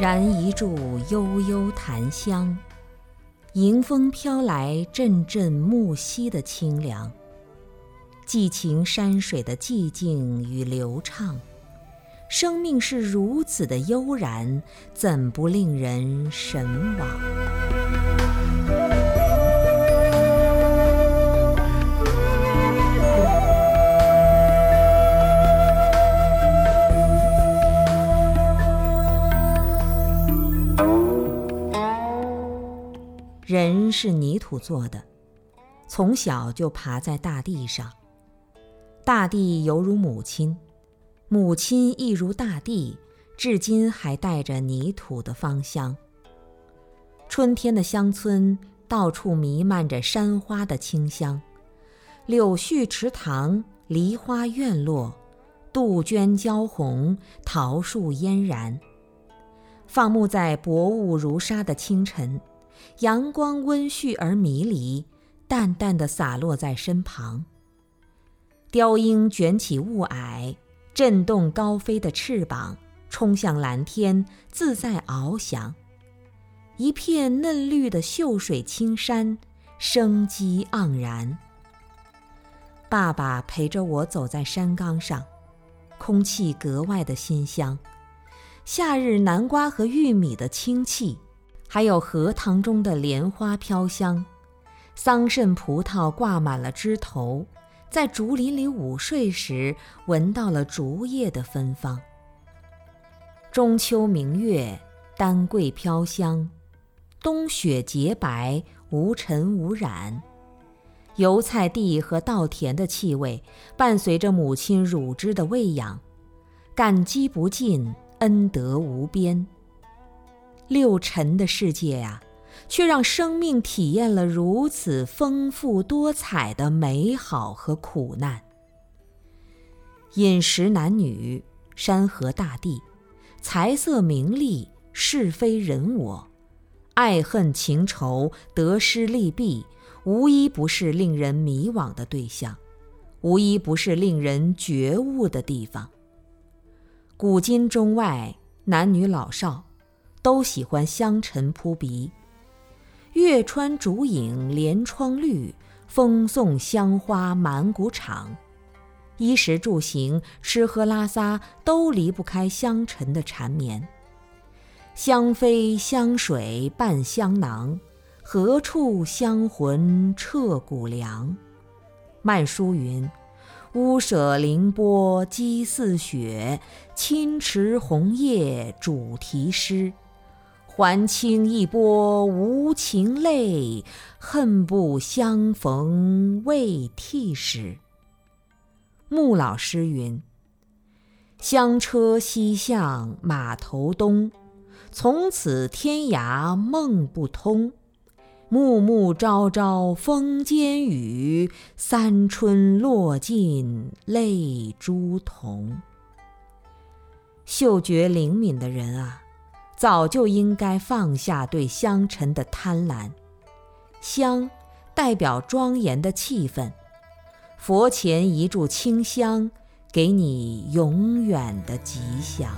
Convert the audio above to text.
燃一柱悠悠檀香，迎风飘来阵阵木樨的清凉。寄情山水的寂静与流畅，生命是如此的悠然，怎不令人神往？人是泥土做的，从小就爬在大地上。大地犹如母亲，母亲亦如大地，至今还带着泥土的芳香。春天的乡村，到处弥漫着山花的清香，柳絮池塘，梨花院落，杜鹃娇红，桃树嫣然。放牧在薄雾如纱的清晨。阳光温煦而迷离，淡淡的洒落在身旁。雕鹰卷起雾霭，震动高飞的翅膀，冲向蓝天，自在翱翔。一片嫩绿的秀水青山，生机盎然。爸爸陪着我走在山岗上，空气格外的馨香，夏日南瓜和玉米的清气。还有荷塘中的莲花飘香，桑葚葡萄挂满了枝头，在竹林里午睡时，闻到了竹叶的芬芳。中秋明月，丹桂飘香，冬雪洁白，无尘无染。油菜地和稻田的气味，伴随着母亲乳汁的喂养，感激不尽，恩德无边。六尘的世界呀，却让生命体验了如此丰富多彩的美好和苦难。饮食男女，山河大地，财色名利，是非人我，爱恨情仇，得失利弊，无一不是令人迷惘的对象，无一不是令人觉悟的地方。古今中外，男女老少。都喜欢香尘扑鼻，月穿竹影连窗绿，风送香花满谷场。衣食住行、吃喝拉撒都离不开香尘的缠绵。香飞香水伴香囊，何处香魂彻骨凉？曼殊云：“屋舍凌波积似雪，清池红叶主题诗。”还清一波无情泪，恨不相逢未剃时。穆老师云：“香车西向马头东，从此天涯梦不通。暮暮朝朝风间雨，三春落尽泪珠童。”嗅觉灵敏的人啊！早就应该放下对香尘的贪婪。香代表庄严的气氛。佛前一柱清香给你永远的吉祥。